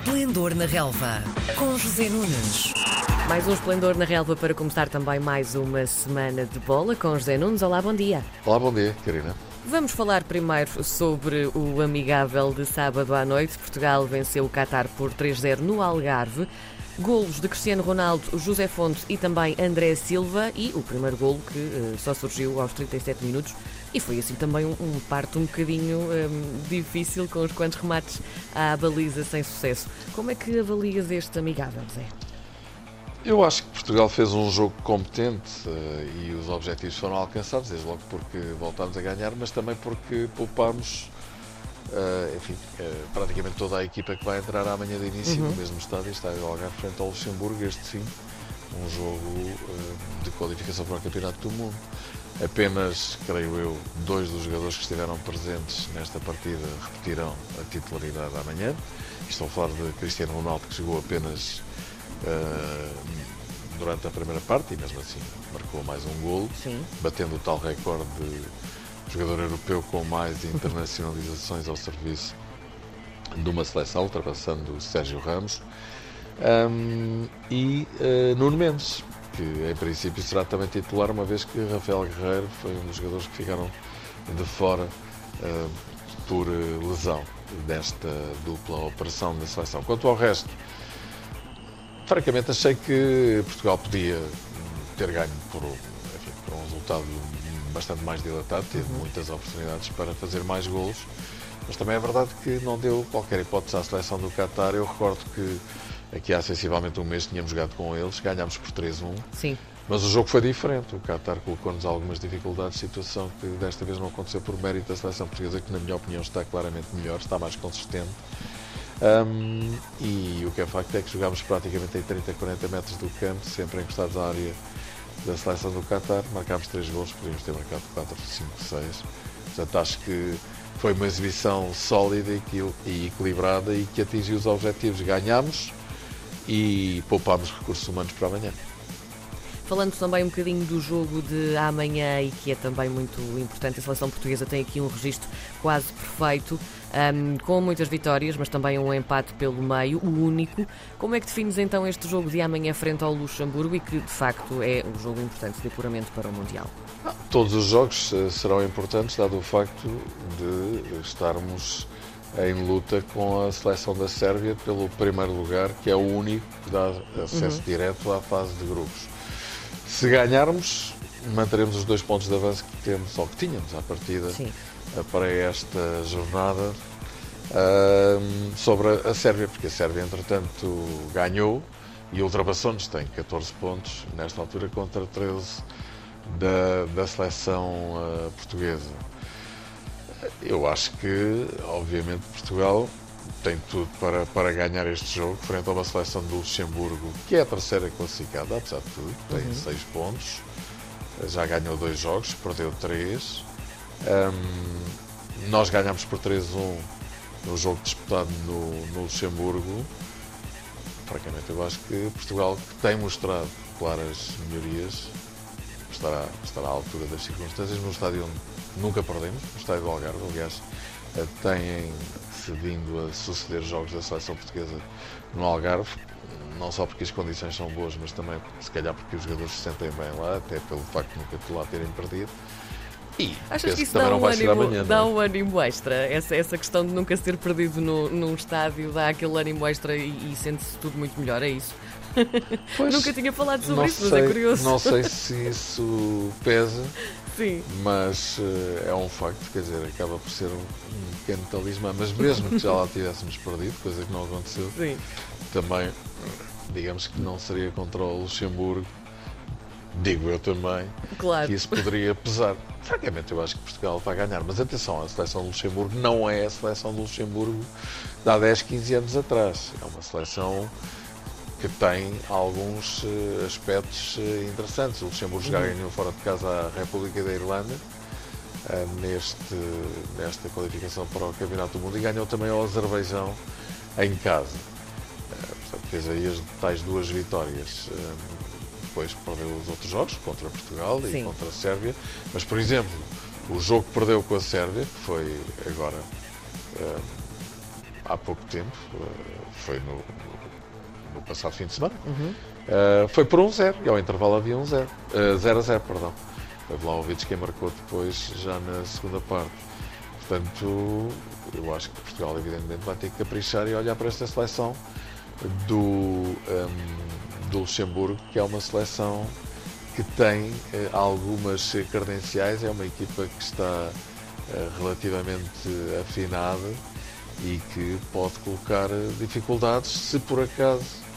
Esplendor na Relva, com José Nunes. Mais um esplendor na relva para começar também mais uma semana de bola com José Nunes. Olá, bom dia. Olá, bom dia, Karina. Vamos falar primeiro sobre o amigável de sábado à noite. Portugal venceu o Qatar por 3-0 no Algarve. Golos de Cristiano Ronaldo, José Fonte e também André Silva. E o primeiro golo que uh, só surgiu aos 37 minutos. E foi assim também um, um parto um bocadinho um, difícil, com os quantos remates à baliza sem sucesso. Como é que avalias este amigável, Zé? Eu acho que Portugal fez um jogo competente uh, e os objetivos foram alcançados, desde logo porque voltámos a ganhar, mas também porque poupámos uh, enfim, uh, praticamente toda a equipa que vai entrar amanhã de início uhum. no mesmo estádio, estádio Algarve, frente ao Luxemburgo, este sim, um jogo de qualificação para o Campeonato do Mundo. Apenas, creio eu, dois dos jogadores que estiveram presentes nesta partida repetirão a titularidade amanhã. Estou a falar de Cristiano Ronaldo, que jogou apenas uh, durante a primeira parte e mesmo assim marcou mais um golo, Sim. batendo o tal recorde de jogador europeu com mais internacionalizações ao serviço de uma seleção, ultrapassando o Sérgio Ramos. Um, e uh, Nuno Mendes, que em princípio será também titular, uma vez que Rafael Guerreiro foi um dos jogadores que ficaram de fora uh, por lesão desta dupla operação da seleção. Quanto ao resto, francamente achei que Portugal podia ter ganho por, enfim, por um resultado bastante mais dilatado, teve uhum. muitas oportunidades para fazer mais golos, mas também é verdade que não deu qualquer hipótese à seleção do Qatar. Eu recordo que aqui há sensivelmente um mês tínhamos jogado com eles, ganhámos por 3-1. Sim. Mas o jogo foi diferente. O Qatar colocou-nos algumas dificuldades, situação que desta vez não aconteceu por mérito da seleção portuguesa, que na minha opinião está claramente melhor, está mais consistente. Um, e o que é facto é que jogámos praticamente em 30, 40 metros do campo, sempre encostados à área da seleção do Qatar. Marcámos 3 gols, podíamos ter marcado 4, 5, 6. Portanto, acho que foi uma exibição sólida e equilibrada e que atingiu os objetivos. Ganhámos e poupámos recursos humanos para amanhã. Falando também um bocadinho do jogo de amanhã e que é também muito importante, a seleção portuguesa tem aqui um registro quase perfeito, um, com muitas vitórias, mas também um empate pelo meio, o único. Como é que defines então este jogo de amanhã frente ao Luxemburgo e que de facto é um jogo importante de apuramento para o Mundial? Todos os jogos uh, serão importantes, dado o facto de estarmos em luta com a seleção da Sérvia pelo primeiro lugar, que é o único que dá acesso uhum. direto à fase de grupos. Se ganharmos, manteremos os dois pontos de avanço que temos, ou que tínhamos à partida, Sim. Eh, para esta jornada sobre a Sérvia, porque a Sérvia, entretanto, ganhou e ultrapassou-nos, tem 14 pontos nesta altura contra 13 da, da seleção uh, portuguesa. Eu acho que, obviamente, Portugal tem tudo para, para ganhar este jogo frente a uma seleção do Luxemburgo, que é a terceira classificada, apesar de tudo, tem uhum. seis pontos, já ganhou dois jogos, perdeu três. Um, nós ganhamos por 3-1 no jogo disputado no, no Luxemburgo. Francamente, eu acho que Portugal, que tem mostrado claras melhorias, estará, estará à altura das circunstâncias no estádio onde nunca perdemos, no estádio do Algarve. Aliás, eh, têm se vindo a suceder jogos da seleção portuguesa no Algarve, não só porque as condições são boas, mas também, se calhar, porque os jogadores se sentem bem lá, até pelo facto de nunca lá terem perdido. E Achas que isso que dá, um ânimo, dá é? um ânimo extra? Essa, essa questão de nunca ser perdido no, num estádio dá aquele ânimo extra e, e sente-se tudo muito melhor, é isso? Pois, nunca tinha falado sobre isso, sei, mas é curioso. Não sei se isso pesa, Sim. mas uh, é um facto, quer dizer, acaba por ser um, um pequeno talismã, mas mesmo que já lá tivéssemos perdido, coisa que não aconteceu, Sim. também, digamos que não seria contra o Luxemburgo, digo eu também, claro. que isso poderia pesar. Francamente, eu acho que Portugal vai ganhar, mas atenção, a seleção do Luxemburgo não é a seleção do Luxemburgo de há 10, 15 anos atrás. É uma seleção que tem alguns uh, aspectos uh, interessantes. O Luxemburgo uhum. já ganhou fora de casa a República da Irlanda uh, neste, nesta qualificação para o Campeonato do Mundo e ganhou também ao Azerbaijão em casa. portanto, fez aí as tais duas vitórias. Depois perdeu os outros jogos contra Portugal Sim. e contra a Sérvia. Mas, por exemplo, o jogo que perdeu com a Sérvia, que foi agora há pouco tempo, uh, foi no, no, passado fim de semana, Uhum. uh, foi por 1-0 e ao intervalo havia 1-0, 0-0, perdão. Foi Vlaovic quem marcou depois, já na segunda parte. Portanto, eu acho que Portugal, evidentemente, vai ter que caprichar e olhar para esta seleção do, um, do Luxemburgo, que é uma seleção que tem eh, algumas credenciais, é uma equipa que está eh, relativamente afinada e que pode colocar dificuldades se por acaso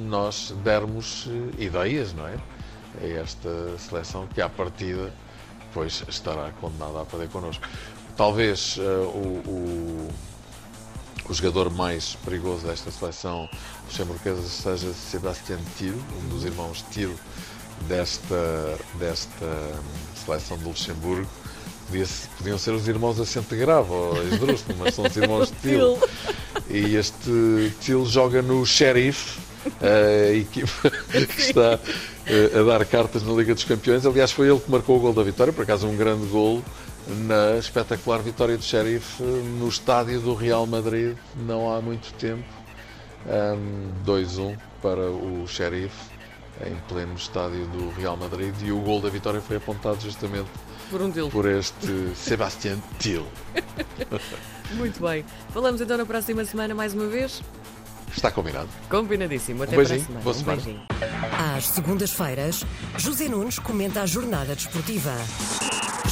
nós dermos eh, ideias, não é? A esta seleção que à partida pois estará condenada a perder connosco. Talvez o, o, o, jogador mais perigoso desta seleção luxemburguesa seja Sebastián Thiel, um dos irmãos Thiel desta, desta seleção de Luxemburgo. Podia, podiam ser os irmãos Assente Grave ou Esdrúxulo, mas são os irmãos Thiel. E este Thiel joga no Sheriff, a equipa que está a dar cartas na Liga dos Campeões. Aliás, foi ele que marcou o gol da vitória, por acaso um grande gol na espetacular vitória do Sheriff no estádio do Real Madrid, não há muito tempo. Um, 2-1 para o Sheriff em pleno estádio do Real Madrid e o gol da vitória foi apontado justamente por, um por este Sebastián Thiel. Muito bem. Falamos então na próxima semana mais uma vez. Está combinado. Combinadíssimo. Até um beijinho, para a semana. Boa um semana. beijinho. Às segundas-feiras, José Nunes comenta a jornada desportiva.